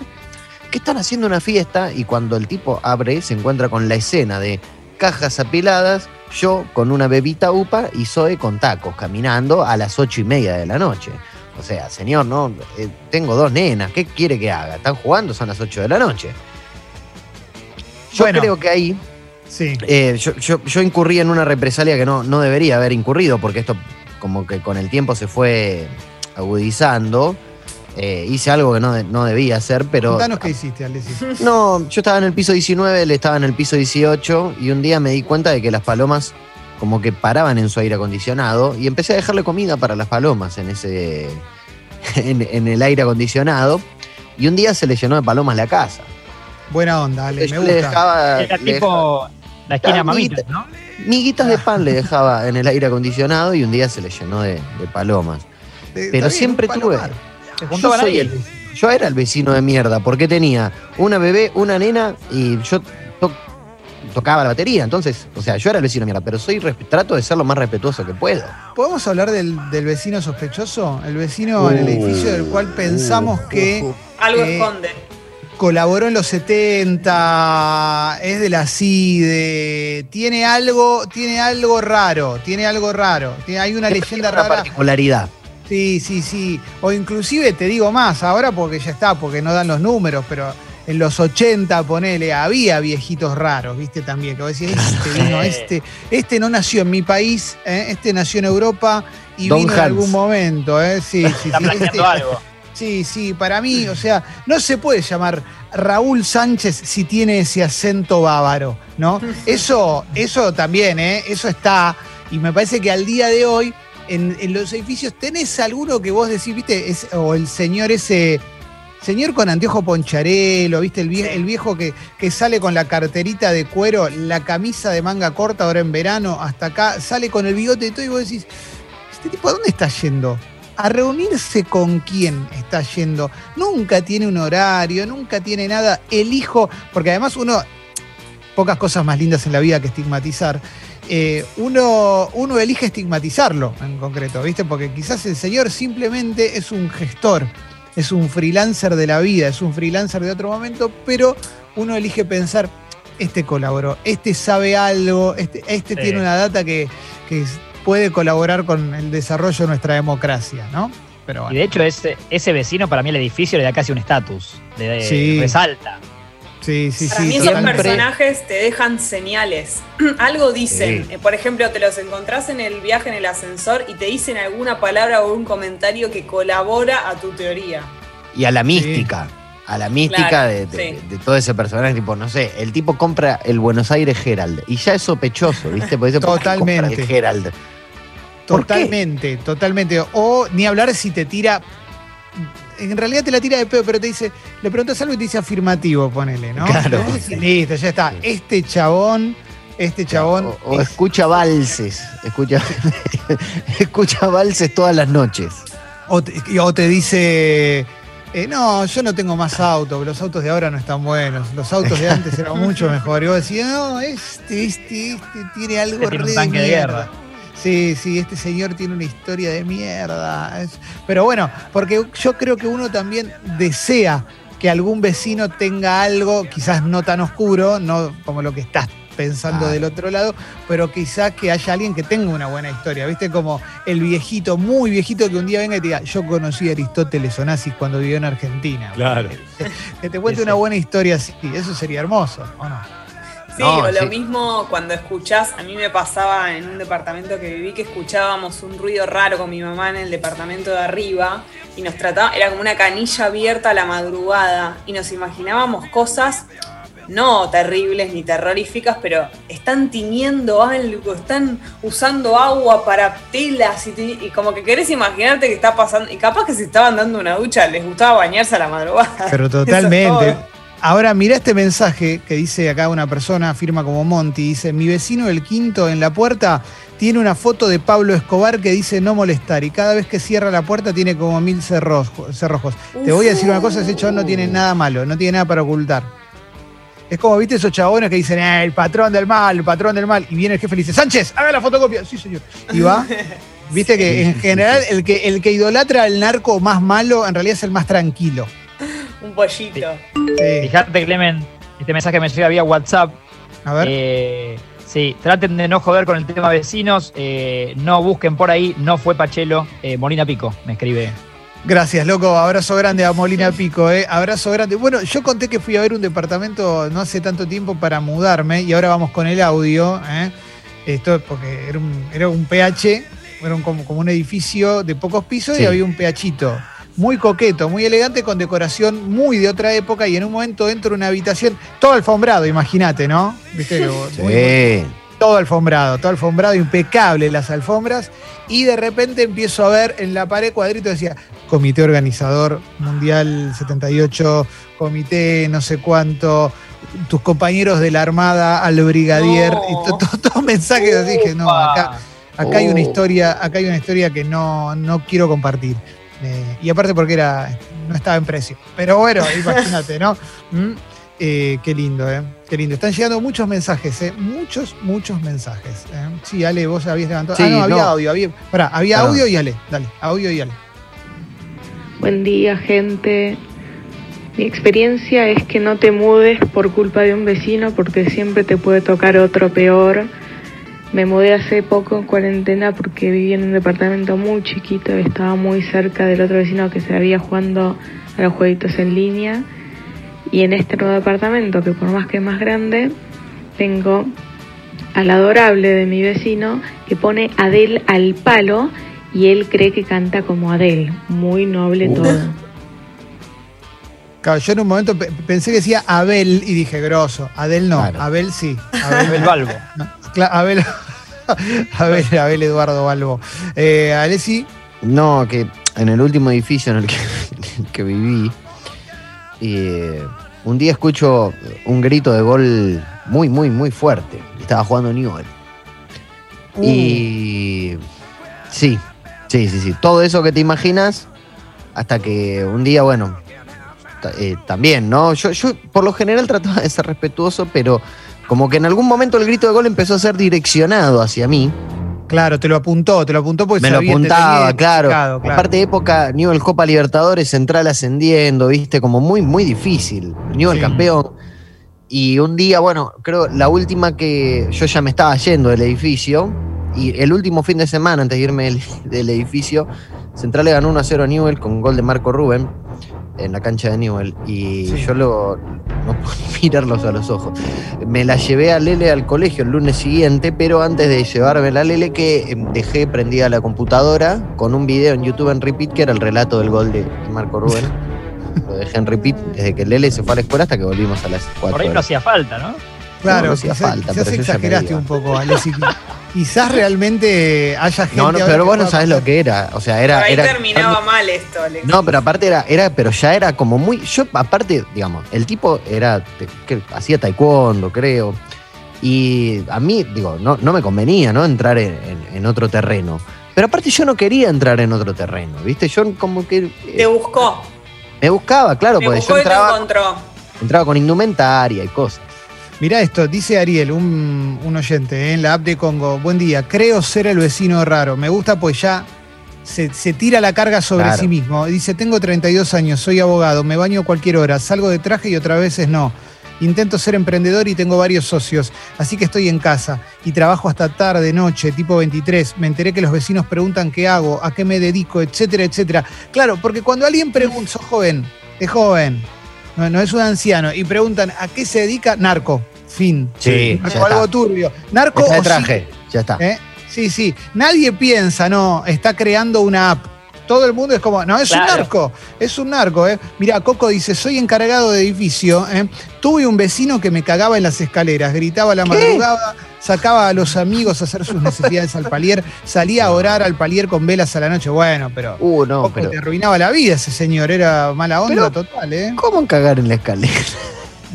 ¿Qué están haciendo una fiesta? Y cuando el tipo abre, se encuentra con la escena de cajas apiladas, yo con una bebita upa y Zoe con tacos, caminando a las ocho y media de la noche. O sea, señor, no, Eh, tengo dos nenas, ¿qué quiere que haga? Están jugando, son las 8 de la noche. Yo Bueno. creo que ahí Sí. eh, yo, yo- yo incurrí en una represalia que no, no debería haber incurrido, porque esto como que con el tiempo se fue agudizando. Eh, hice algo que no, de- no debía hacer, pero... Contanos qué hiciste, Alessi. No, yo estaba en el piso 19, él estaba en el piso 18 y un día me di cuenta de que las palomas como que paraban en su aire acondicionado y empecé a dejarle comida para las palomas en ese en, en el aire acondicionado y un día se le llenó de palomas la casa. Buena onda, Ale, me Yo le gusta. dejaba, Era le tipo, La esquina Ah, mamitas, ¿no? Miguitas de pan le dejaba en el aire acondicionado y un día se le llenó de, de palomas. Pero bien, siempre tuve. Yo, soy el- yo era el vecino de mierda porque tenía una bebé, una nena y yo tocaba la batería. Entonces, o sea, yo era el vecino mierda, pero soy trato de ser lo más respetuoso que puedo. ¿Podemos hablar del, del vecino sospechoso? El vecino en el edificio del cual pensamos que Algo Eh, esconde. colaboró en los 70, es de la CIDE, tiene algo, tiene algo raro, tiene algo raro. Tiene- hay una Siempre leyenda una rara. particularidad. Sí, sí, sí. O inclusive te digo más, ahora porque ya está, porque no dan los números, pero en los 80, ponele, había viejitos raros, ¿viste? También, que vos decías, este vino, este, este no nació en mi país, ¿eh? este nació en Europa y Don vino en algún momento, ¿eh? Sí, sí, Está sí. Este- algo. Sí, sí, para mí, o sea, no se puede llamar Raúl Sánchez si tiene ese acento bávaro, ¿no? Eso, eso también, ¿eh? Eso está, y me parece que al día de hoy, en, en los edificios, tenés alguno que vos decís, viste, es, o el señor ese, señor con anteojo poncharelo, viste, el, viejo que, que sale con la carterita de cuero, la camisa de manga corta ahora en verano, hasta acá, sale con el bigote y todo, y vos decís, ¿este tipo a dónde está yendo? ¿A reunirse con quién está yendo? Nunca tiene un horario, nunca tiene nada. Elijo, porque además uno, pocas cosas más lindas en la vida que estigmatizar. eh, uno, uno elige estigmatizarlo en concreto, ¿viste? Porque quizás el señor simplemente es un gestor, es un freelancer de la vida, es un freelancer de otro momento, pero uno elige pensar, este colaboró, este sabe algo, este, este Sí. tiene una data que, que puede colaborar con el desarrollo de nuestra democracia, ¿no? Pero Y de hecho, ese, ese vecino para mí el edificio le da casi un estatus. Le Sí. resalta. Sí, sí, Para sí. mí esos personajes te dejan señales. Algo dicen. Sí. Eh, Por ejemplo, te los encontrás en el viaje en el ascensor y te dicen alguna palabra o un comentario que colabora a tu teoría. Y a la mística. A la mística Claro, de, de- sí. de todo ese personaje, tipo, no sé, el tipo compra el Buenos Aires Herald y ya es sospechoso, ¿viste? Porque dice, ¿por qué compra Totalmente. el Herald. ¿Por qué? Totalmente, totalmente. O ni hablar si te tira. En realidad te la tira de pedo, pero te dice, le preguntas algo y te dice afirmativo, ponele, ¿no? Claro. Listo, ya está. Este chabón, este chabón. O, o es- escucha valses, escucha, escucha valses todas las noches. o, te, y- o te dice. eh, no, yo no tengo más autos, los autos de ahora no están buenos, los autos de antes eran mucho mejor. Y vos decís, no, este, este, este tiene algo Este tiene un re tanque de mierda. guerra. Sí, sí, este señor tiene una historia de mierda. Es- pero bueno, porque yo creo que uno también desea que algún vecino tenga algo, quizás no tan oscuro, no como lo que estás pensando Ah. del otro lado, pero quizás que haya alguien que tenga una buena historia, ¿viste? Como el viejito, muy viejito que un día venga y te diga, yo conocí a Aristóteles Onassis cuando vivió en Argentina. Claro. Que te cuente una buena historia así, eso sería hermoso, ¿o no? Sí, No, o lo sí. mismo cuando escuchás, a mí me pasaba en un departamento que viví que escuchábamos un ruido raro con mi mamá en el departamento de arriba y nos trataba, era como una canilla abierta a la madrugada y nos imaginábamos cosas no terribles ni terroríficas, pero están tiñendo algo, están usando agua para telas y, y como que querés imaginarte que está pasando, y capaz que se estaban dando una ducha, les gustaba bañarse a la madrugada. Pero totalmente. Ahora mira este mensaje que dice acá una persona, firma como Monty, dice, mi vecino del quinto en la puerta tiene una foto de Pablo Escobar que dice no molestar y cada vez que cierra la puerta tiene como mil cerrojos. cerrojos. Te voy a decir una cosa, ese chabón no tiene nada malo, no tiene nada para ocultar. Es como, viste, esos chabones que dicen, "Eh, el patrón del mal, el patrón del mal, y viene el jefe y le dice, Sánchez, haga la fotocopia. Sí, señor. Y va. Viste que en general el que, el que idolatra al narco más malo en realidad es el más tranquilo. Pollito. Sí. Fíjate, Clemen, este mensaje me llega vía WhatsApp. A ver. Eh, sí, traten de no joder con el tema vecinos. eh, no busquen por ahí. No fue Pachelo. eh, Molina Pico, me escribe. Gracias, loco. Abrazo grande a Molina Pico, ¿eh? Abrazo grande. Bueno, yo conté que fui a ver un departamento no hace tanto tiempo para mudarme y ahora vamos con el audio, ¿eh? Esto porque era un, era un PH, era un- como, como un edificio de pocos pisos y había un PHito. Muy coqueto, muy elegante, con decoración muy de otra época y en un momento dentro de una habitación, todo alfombrado, imagínate, ¿no? ¿Viste? Sí. Muy- todo alfombrado, todo alfombrado, impecable las alfombras. Y de repente empiezo a ver en la pared cuadrito decía Comité Organizador Mundial 78, Comité no sé cuánto, tus compañeros de la Armada al brigadier No. y to- to- todos mensajes así que no, acá, acá hay una Oh. historia, acá hay una historia que no, no quiero compartir. Eh, y aparte porque era, no estaba en precio. Pero bueno, imagínate, ¿no? Mm, eh, qué lindo, ¿eh? Qué lindo. Están llegando muchos mensajes, ¿eh? Muchos, muchos mensajes. ¿eh? Sí, Ale, vos habías levantado. Sí, ah, no, había no. audio. Había, pará, había Perdón. audio y Ale. Dale, audio y Ale. Buen día, gente. Mi experiencia es que no te mudes por culpa de un vecino porque siempre te puede tocar otro peor. Me mudé hace poco en cuarentena porque vivía en un departamento muy chiquito y estaba muy cerca del otro vecino que se había jugando a los jueguitos en línea. Y en este nuevo departamento, que por más que es más grande, tengo al adorable de mi vecino que pone Adele al palo y él cree que canta como Adele. Muy noble Uh. todo. Claro, yo en un momento pe- pensé que decía Abel y dije grosso. Adel no, Claro. Abel sí. El Balbo. No, Abel, Abel, Abel Eduardo Balbo. Eh, Alessi, No, que en el último edificio en el que, en el que viví, eh, un día escucho un grito de gol muy, muy, muy fuerte. Estaba jugando Newell. uh, Y sí, sí, sí, sí. Todo eso que te imaginas, hasta que un día, bueno, eh, también, ¿no? Yo, yo por lo general trataba de ser respetuoso, pero como que en algún momento el grito de gol empezó a ser direccionado hacia mí. claro, te lo apuntó, te lo apuntó porque Me lo apuntaba, claro. claro. Aparte de época, Newell Copa Libertadores, Central ascendiendo, viste, como muy, muy difícil. Newell Sí. campeón. Y un día, bueno, creo la última que yo ya me estaba yendo del edificio, y el último fin de semana, antes de irme del, del edificio, Central le ganó 1 a 0 a Newell con gol de Marco Rubén en la cancha de Newell. Y Sí. yo lo, no puedo mirarlos a los ojos. Me la llevé a Lele al colegio el lunes siguiente, pero antes de llevarme la Lele, que eh, dejé prendida la computadora con un video en YouTube en repeat, que era el relato del gol de Marco Rubén. Lo dejé en repeat desde que Lele se fue a la escuela hasta que volvimos a las 4 Por ahí no hacía falta, ¿no? Claro, quizás, falta, quizás pero me exageraste un poco, Alessi. Quizás realmente haya gente. No, no, pero vos no sabés lo que era. O sea, Por era. ahí era terminaba mal esto, Alex. No, pero aparte era, era, pero ya era como muy. Yo, aparte, digamos, el tipo era. te- que hacía taekwondo, creo. Y a mí, digo, no, no me convenía, ¿no? Entrar en, en- en otro terreno. Pero aparte yo no quería entrar en otro terreno, ¿viste? Yo como que. eh, Te buscó. me buscaba, claro, Te porque buscó yo y te encontró. entraba con indumentaria y cosas. Mirá esto, dice Ariel, un, un oyente eh, en la app de Congo. Buen día, creo ser el vecino raro. Me gusta pues ya se, se tira la carga sobre Claro. sí mismo. Dice, tengo 32 años, soy abogado, me baño cualquier hora, salgo de traje y otras veces no. Intento ser emprendedor y tengo varios socios, así que estoy en casa y trabajo hasta tarde, noche, tipo 23. Me enteré que los vecinos preguntan qué hago, a qué me dedico, etcétera, etcétera. Claro, porque cuando alguien pregunta, sos joven, es joven, no, no es un anciano, y preguntan a qué se dedica, narco, fin. Sí, Narco, ya algo está. turbio. Narco Está de o sí- traje, ya está. ¿Eh? Sí, sí. Nadie piensa, no, está creando una app. Todo el mundo es como, no, es un narco, es un narco, ¿eh? Mira, Coco dice, soy encargado de edificio, ¿eh? Tuve un vecino que me cagaba en las escaleras, gritaba a la madrugada, sacaba a los amigos a hacer sus necesidades al palier, salía a orar al palier con velas a la noche. Bueno, pero, Uh, no, Coco, pero. te arruinaba la vida ese señor, era mala onda Pero- total, ¿eh? ¿Cómo cagar en la escalera?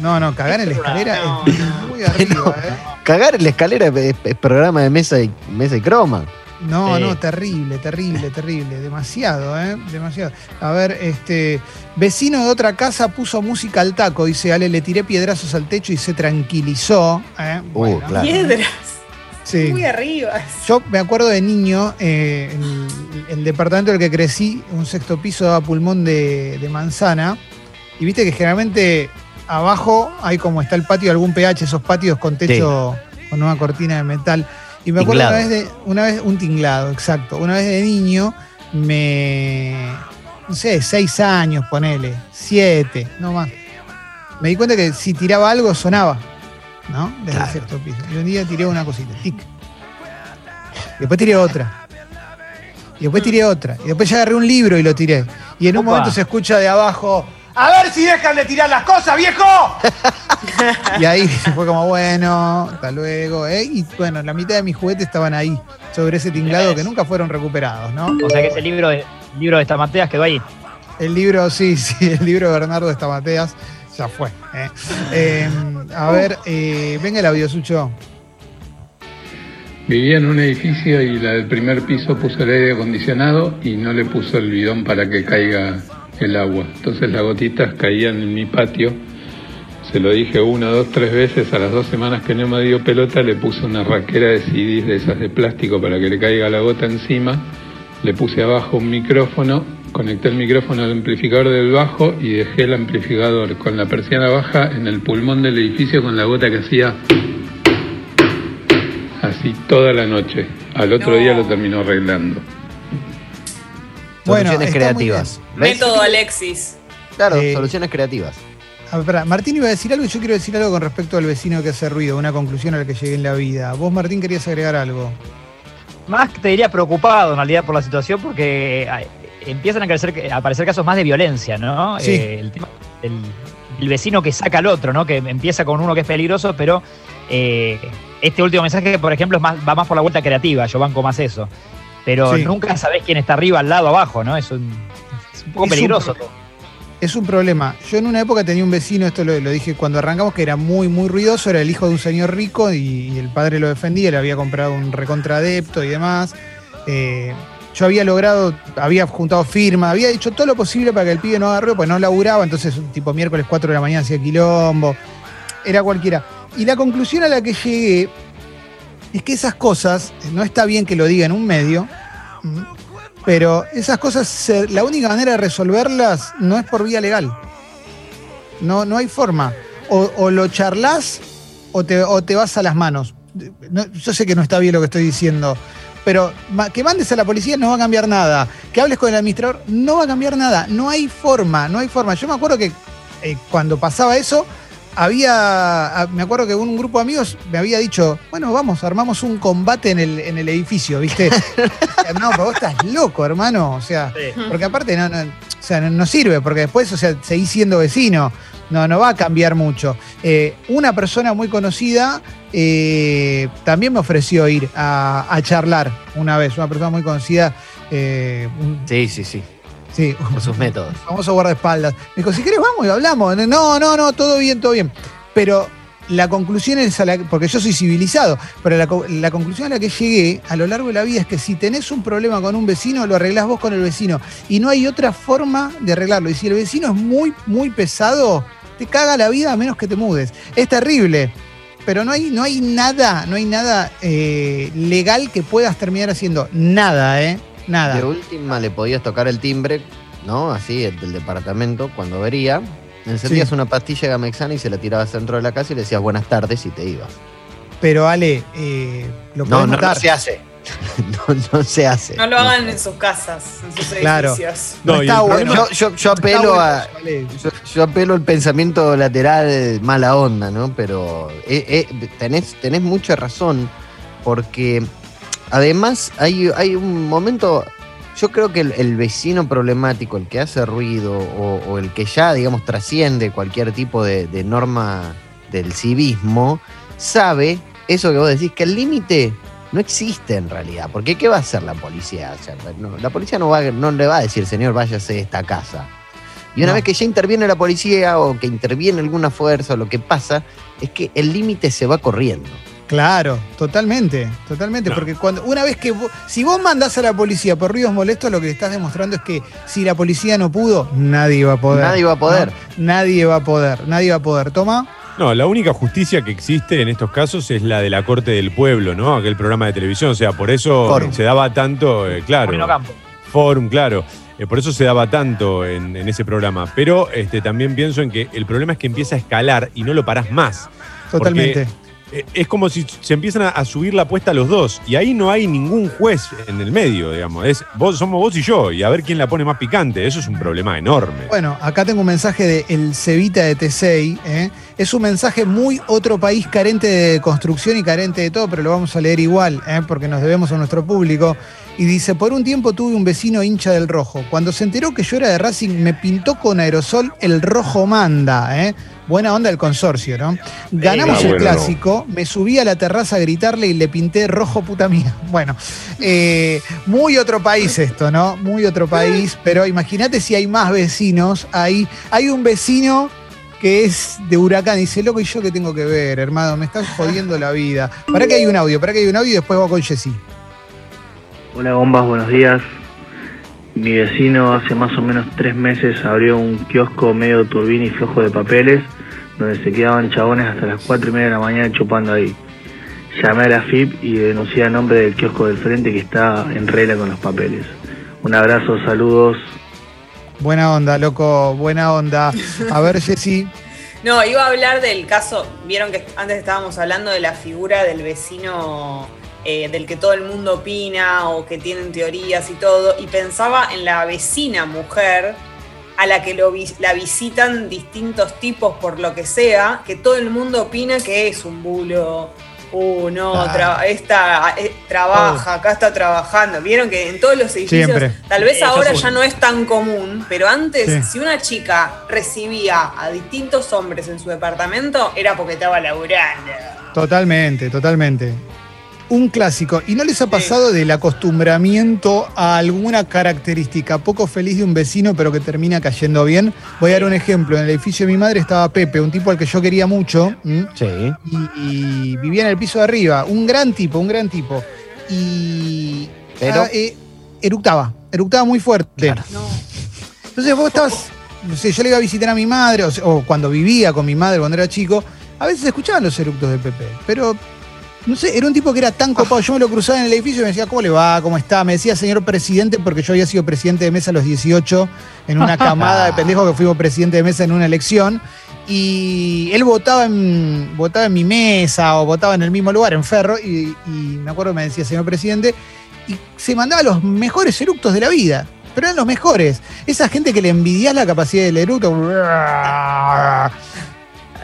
No, no, cagar en la escalera No, es no. muy arriba, ¿eh? Cagar en la escalera es, es programa de mesa y, mesa y croma. No, Sí. no, terrible, terrible, terrible. Demasiado, ¿eh? Demasiado. A ver, este. Vecino de otra casa puso música al taco, dice Ale, le tiré piedrazos al techo y se tranquilizó. ¿eh? Uh, claro. Piedras. Sí. Muy arriba. Yo me acuerdo de niño, eh, el, el departamento en el que crecí, un sexto piso daba pulmón de, de manzana. Y viste que generalmente abajo hay como está el patio de algún PH, esos patios con techo con una cortina de metal. Y me acuerdo una vez de, una vez, un tinglado, exacto. Una vez de niño, me. no sé, seis años, ponele, siete, no más. Me di cuenta que si tiraba algo sonaba, ¿no? Desde Claro. el sexto piso. Y un día tiré una cosita, tic. Y después tiré otra. Y después tiré otra. Y después ya agarré un libro y lo tiré. Y en un momento se escucha de abajo. ¡A ver si dejan de tirar las cosas, viejo! y ahí fue como, bueno, hasta luego. ¿eh? Y bueno, la mitad de mis juguetes estaban ahí, sobre ese tinglado que nunca fueron recuperados, ¿no? O sea que ese libro de, libro de Estamateas quedó ahí. El libro, sí, sí, el libro de Bernardo Estamateas. ya fue. ¿eh? Eh, a ver, eh, venga el audio, Sucho. Vivía en un edificio y la del primer piso puso el aire acondicionado y no le puso el bidón para que caiga el agua. Entonces las gotitas caían en mi patio. Se lo dije una, dos, tres veces. A las dos semanas que no me dio pelota le puse una raquera de CDs de esas de plástico para que le caiga la gota encima. Le puse abajo un micrófono, conecté el micrófono al amplificador del bajo y dejé el amplificador con la persiana baja en el pulmón del edificio con la gota que hacía así toda la noche. Al otro No. día lo terminó arreglando. Bueno, Soluciones creativas. Método Alexis. Claro, Eh, soluciones creativas. A ver, pará, Martín iba a decir algo y yo quiero decir algo con respecto al vecino que hace ruido, una conclusión a la que llegué en la vida. Vos, Martín, querías agregar algo. Más que te diría preocupado en realidad por la situación porque ay, empiezan a, crecer, a aparecer casos más de violencia, ¿no? Sí. Eh, el tema del el vecino que saca al otro, ¿no? Que empieza con uno que es peligroso, pero eh, este último mensaje, por ejemplo, es más, va más por la vuelta creativa, yo banco más eso. Pero Sí. nunca sabés quién está arriba, al lado, abajo, ¿no? Es un, es un poco Es un peligroso. pro- Es un problema. Yo en una época tenía un vecino, esto lo, lo dije cuando arrancamos, que era muy, muy ruidoso, era el hijo de un señor rico y, y el padre lo defendía, le había comprado un recontradepto y demás. Eh, yo había logrado, había juntado firma, había hecho todo lo posible para que el pibe no ruido, pues no laburaba, entonces tipo miércoles 4 de la mañana hacía quilombo, era cualquiera. Y la conclusión a la que llegué es que esas cosas, no está bien que lo diga en un medio, ¿m? pero esas cosas, la única manera de resolverlas no es por vía legal. No, no hay forma. O, lo charlas o te, o te vas a las manos. No, yo sé que no está bien lo que estoy diciendo, pero que mandes a la policía no va a cambiar nada. Que hables con el administrador no va a cambiar nada. No hay forma, no hay forma. Yo me acuerdo que eh, cuando pasaba eso, había, ah, me acuerdo que un grupo de amigos me había dicho, bueno, vamos, armamos un combate en el, en el edificio, ¿viste? no, pero vos estás loco, hermano. O sea, porque aparte no, no, o sea, no, no sirve, porque después, o sea, seguís siendo vecino. No, no va a cambiar mucho. Eh, una persona muy conocida eh, también me ofreció ir a, a charlar una vez. Una persona muy conocida. eh, un- Sí, sí, sí. Sí, Por sus métodos. famoso guardaespaldas. Me dijo, si querés vamos y hablamos. No, no, no, todo bien, todo bien. Pero la conclusión es, a la, porque yo soy civilizado, pero la conclusión a la que llegué a lo largo de la vida es que si tenés un problema con un vecino, lo arreglás vos con el vecino. Y no hay otra forma de arreglarlo. Y si el vecino es muy, muy pesado, te caga la vida a menos que te mudes. Es terrible. Pero no hay, no hay nada, no hay nada eh, legal que puedas terminar haciendo. Nada, ¿eh? Nada. De última le podías tocar el timbre, ¿no? Así, el del departamento, cuando vería. Encendías Sí. una pastilla de Gamexana y se la tirabas dentro de la casa y le decías buenas tardes y te ibas. Pero Ale, eh, lo No, no, se hace. no, no se hace. No lo hagan en sus casas, en sus Claro. edificios. No, está bueno. Yo, yo, yo Está apelo bueno a. Yo, yo apelo al pensamiento lateral mala onda, ¿no? Pero eh, eh, tenés, tenés mucha razón, porque además hay, hay un momento, yo creo que el, el vecino problemático, el que hace ruido o, o el que ya, digamos, trasciende cualquier tipo de, de norma del civismo, sabe eso que vos decís, que el límite no existe en realidad, porque ¿qué va a hacer la policía? O sea, no, la policía no, va, no le va a decir, señor, váyase de esta casa. Y una No. vez que ya interviene la policía o que interviene alguna fuerza o lo que pasa, es que el límite se va corriendo. Claro, totalmente, totalmente. No. Porque cuando una vez que vos- si vos mandás a la policía por ruidos molestos, lo que estás demostrando es que si la policía no pudo, nadie va a poder. Nadie va a poder. ¿no? Nadie va a poder, nadie va a poder. Toma. No, la única justicia que existe en estos casos es la de la Corte del Pueblo, ¿no? Aquel programa de televisión. O sea, por eso Forum. se daba tanto, eh, claro. Campo. Forum, claro. Eh, por eso se daba tanto en, en ese programa. Pero este, también pienso en que el problema es que empieza a escalar y no lo parás más. Totalmente. Eh, es como si se empiezan a, subir la apuesta los dos. Y ahí no hay ningún juez en el medio, digamos. Es, vos, somos vos y yo. Y a ver quién la pone más picante. Eso es un problema enorme. Bueno, acá tengo un mensaje de El Cevita de Tesei. ¿eh? Es un mensaje muy otro país carente de construcción y carente de todo, pero lo vamos a leer igual, ¿eh? porque nos debemos a nuestro público. Y dice, por un tiempo tuve un vecino hincha del rojo. Cuando se enteró que yo era de Racing, me pintó con aerosol el rojo manda. ¿eh? Buena onda del consorcio, ¿no? Ganamos Ah, el bueno, clásico, me subí a la terraza a gritarle y le pinté rojo puta mía. Bueno, eh, muy otro país esto, ¿no? Muy otro país, pero imagínate si hay más vecinos ahí. Hay un vecino que es de huracán. Dice, loco, ¿y yo qué tengo que ver, hermano? Me están jodiendo la vida. ¿Para que hay un audio? ¿Para que hay un audio? Y después voy con Jessy. Hola bombas, buenos días. Mi vecino hace más o menos tres meses abrió un kiosco medio turbín y flojo de papeles donde se quedaban chabones hasta las 4 y media de la mañana chupando ahí. Llamé a la FIP y denuncié a nombre del kiosco del frente que está en regla con los papeles. Un abrazo, saludos. Buena onda, loco, buena onda. A ver, Jessy. No, iba a hablar del caso, vieron que antes estábamos hablando de la figura del vecino eh, del que todo el mundo opina o que tienen teorías y todo, y pensaba en la vecina mujer a la que lo, la visitan distintos tipos por lo que sea, que todo el mundo opina que es un bulo. Uh, no, tra- esta, eh, trabaja, acá está trabajando. Vieron que en todos los edificios, Siempre. tal vez ahora ya no es tan común, pero antes, Sí. si una chica recibía a distintos hombres en su departamento, era porque estaba laburando. Totalmente, totalmente. Un clásico. ¿Y no les ha pasado del acostumbramiento a alguna característica poco feliz de un vecino, pero que termina cayendo bien? Voy a dar un ejemplo. En el edificio de mi madre estaba Pepe, un tipo al que yo quería mucho. Sí. y, y vivía en el piso de arriba. Un gran tipo, un gran tipo. Y. Pero- ah, eh, eructaba, eructaba muy fuerte. Entonces vos estabas. No sé, yo le iba a visitar a mi madre, o, o cuando vivía con mi madre cuando era chico, a veces escuchaban los eructos de Pepe. Pero. No sé, era un tipo que era tan copado. Yo me lo cruzaba en el edificio y me decía, ¿cómo le va? ¿Cómo está? Me decía señor presidente porque yo había sido presidente de mesa a los 18 en una camada de pendejos que fuimos presidente de mesa en una elección. Y él votaba en, votaba en mi mesa o votaba en el mismo lugar, en Ferro, y, y me acuerdo que me decía, señor presidente, y se mandaba los mejores eructos de la vida. Pero eran los mejores. Esa gente que le envidias la capacidad del eructo.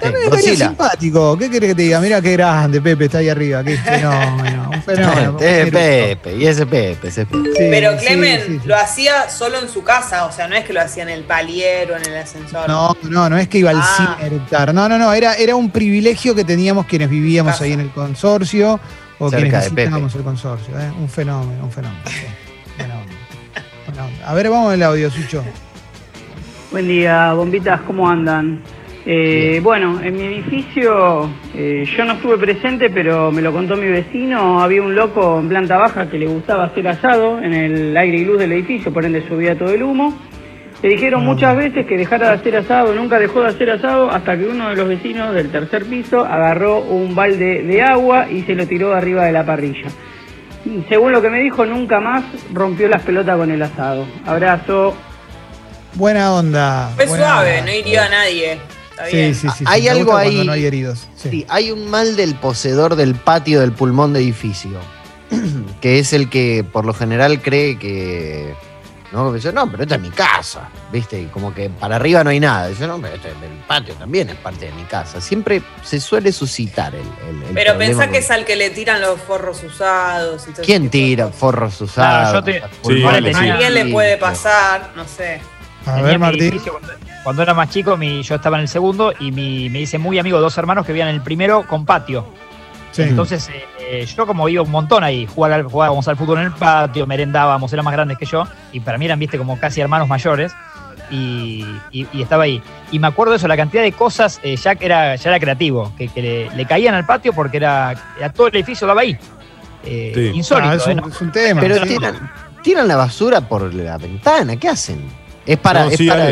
También es simpático. ¿Qué querés que te diga? Mira qué grande, Pepe está ahí arriba. Qué fenómeno. Un fenómeno. Un eructo. Pepe, y ese Pepe, ese Pepe. Sí, Pero Clemen sí, sí. lo hacía solo en su casa, o sea, no es que lo hacía en el palier o en el ascensor. No, no, no es que iba al Ah. cine a eructar. No, no, no. Era, era un privilegio que teníamos quienes vivíamos Casa. ahí en el consorcio o Cerca quienes visitábamos el consorcio. ¿eh? Un fenómeno, un fenómeno. onda. A ver, vamos al audio, Sucho. Buen día, bombitas, ¿cómo andan? Eh, bueno, en mi edificio eh, yo no estuve presente, pero me lo contó mi vecino. Había un loco en planta baja que le gustaba hacer asado en el aire y luz del edificio, por ende subía todo el humo. Le dijeron muchas veces que dejara de hacer asado, nunca dejó de hacer asado, hasta que uno de los vecinos del tercer piso agarró un balde de agua y se lo tiró arriba de la parrilla. Según lo que me dijo, nunca más rompió las pelotas con el asado. Abrazo. Buena onda. Fue buena suave, onda. no hirió a nadie. Está Sí, bien. sí, sí. sí. Hay algo ahí- no hay heridos. Sí. Sí, hay un mal del poseedor del patio del pulmón de edificio, que es el que por lo general cree que. No, dice, no, pero esta es mi casa, ¿viste? Y como que para arriba no hay nada. Dice, no, pero este, el patio también es parte de mi casa. Siempre se suele suscitar el. el- el Pero pensá que es al que le tiran los forros usados y todo ¿Quién tira forros usados? Claro, yo te- pulmones Sí, A sí. alguien le puede pasar, no sé. A Tenía ver, Martín. Cuando, cuando era más chico, mi- yo estaba en el segundo y mi- me hice muy amigo dos hermanos que vivían en el primero con patio. Sí. Entonces, eh, eh, yo como iba un montón ahí, jugar jugábamos al fútbol en el patio, merendábamos, eran más grandes que yo, y para mí eran, viste, como casi hermanos mayores, y, y- y estaba ahí. Y me acuerdo de eso, la cantidad de cosas, eh, ya, que era, ya era creativo, que, que le, le caían al patio porque era, era todo el edificio daba ahí. Eh, Sí. Insólito, Ah, es, ¿eh? un, ¿no? es un tema. Pero sí. tiran, tiran la basura por la ventana, ¿qué hacen? ¿Es para, No, es sí, para-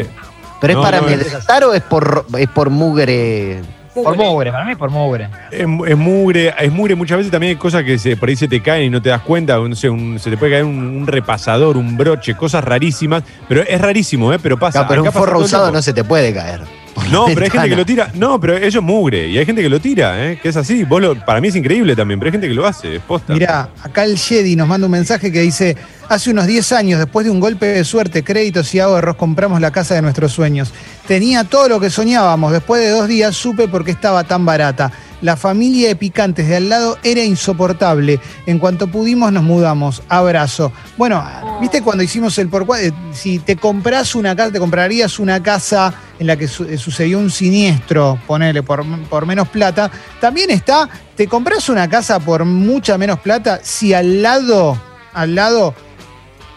pero es No, para no, es- amedrentar o es por es por mugre? Por mugre, para mí por mugre. Es, es mugre, es mugre. Muchas veces también hay cosas que se, por ahí se te caen y no te das cuenta. No sé, un- se te puede caer un, un repasador, un broche, cosas rarísimas. Pero es rarísimo, ¿eh? Pero pasa. Claro, pero acá un pasa forro usado no se te puede caer. No, pero hay gente que lo tira. No, pero es mugre. Y hay gente que lo tira, ¿eh? Que es así. Vos lo- para mí es increíble también, pero hay gente que lo hace, es posta. Mirá, acá el Jedi nos manda un mensaje que dice: Hace unos 10 años, después de un golpe de suerte, créditos y ahorros, compramos la casa de nuestros sueños. Tenía todo lo que soñábamos. Después de dos días supe por qué estaba tan barata. La familia de picantes de al lado era insoportable. En cuanto pudimos, nos mudamos. Abrazo. Bueno, ¿viste cuando hicimos el por eh, Si te compras una casa, te comprarías una casa en la que su- eh, sucedió un siniestro, ponele por, por menos plata. También está, te compras una casa por mucha menos plata si al lado, al lado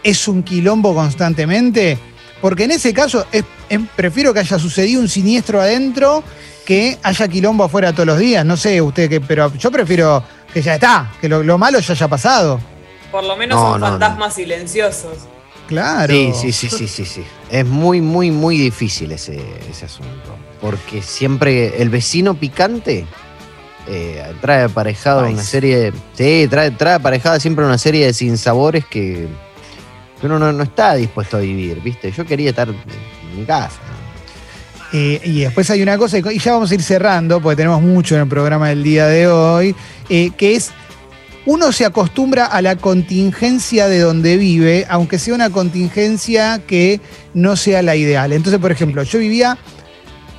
es un quilombo constantemente. Porque en ese caso es- em- prefiero que haya sucedido un siniestro adentro que haya quilombo afuera todos los días. No sé usted qué, pero yo prefiero que ya está, que lo, lo malo ya haya pasado. Por lo menos No, son no, no. fantasmas silenciosos. Claro. Sí, sí, sí, sí, sí, sí. Es muy, muy, muy difícil ese, ese asunto. Porque siempre el vecino picante eh, trae aparejado una serie de. Sí, trae, trae aparejada siempre una serie de sinsabores que, que uno no, no está dispuesto a vivir, ¿viste? Yo quería estar en mi casa. Eh, y después hay una cosa, y ya vamos a ir cerrando, porque tenemos mucho en el programa del día de hoy, eh, que es, uno se acostumbra a la contingencia de donde vive, aunque sea una contingencia que no sea la ideal. Entonces, por ejemplo, yo vivía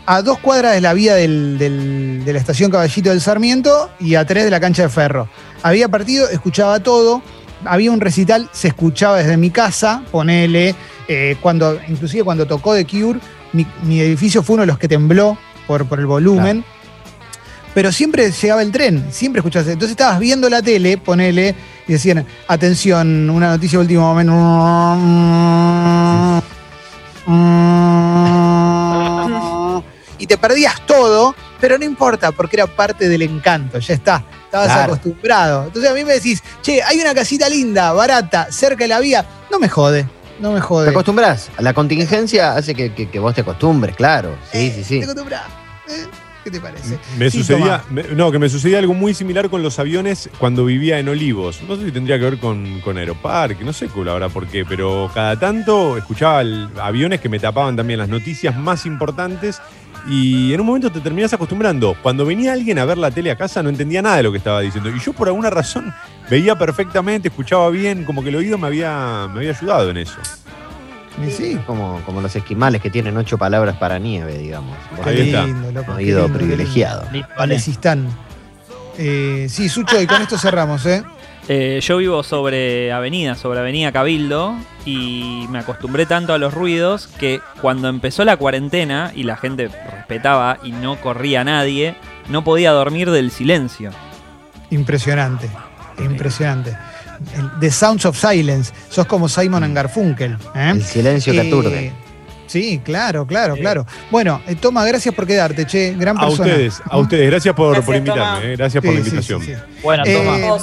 a dos cuadras de la vía de la estación Caballito del Sarmiento y a tres de la cancha de ferro. Había partido, escuchaba todo, había un recital, se escuchaba desde mi casa, ponele, eh, cuando, inclusive cuando tocó The Cure, mi, edificio fue uno de los que tembló por el volumen. Pero siempre llegaba el tren, siempre escuchabas. Entonces estabas viendo la tele, ponele, y decían, atención, una noticia de último momento. Y te perdías todo, pero no importa, porque era parte del encanto, ya está. Estabas Claro. acostumbrado. Entonces a mí me decís, che, hay una casita linda, barata, cerca de la vía. No me jode, no me ¿Te jode. acostumbras? La contingencia hace que, que- que vos te acostumbres, claro. Sí, sí, sí. Te acostumbras. ¿Eh? ¿Qué te parece? Me sucedía, me- no, que me sucedía algo muy similar con los aviones cuando vivía en Olivos. No sé si tendría que ver con, con Aeropark, no sé verdad por qué, pero cada tanto escuchaba el- aviones que me tapaban también las noticias más importantes y en un momento te terminás acostumbrando. Cuando venía alguien a ver la tele a casa no entendía nada de lo que estaba diciendo y yo por alguna razón veía perfectamente, escuchaba bien, como que el oído me había, me había ayudado en eso. Y sí. Como, como los esquimales que tienen ocho palabras para nieve, digamos. Qué está. lindo, loco, Un oído lindo, privilegiado. Valecistán. Eh, sí, Sucho, y con esto cerramos, ¿eh? Eh, yo vivo sobre avenida, sobre avenida Cabildo, y me acostumbré tanto a los ruidos que cuando empezó la cuarentena y la gente respetaba y no corría nadie, no podía dormir del silencio. Impresionante. Impresionante. El- The Sounds of Silence. Sos como Simon and Garfunkel. ¿eh? El silencio que Eh, aturde. Sí, claro, claro, claro. Bueno, eh, Toma, gracias por quedarte, che. Gran A persona. ustedes, a ustedes, gracias por, Gracias, por invitarme, eh, gracias por la invitación. sí, sí. Bueno, Eh, toma.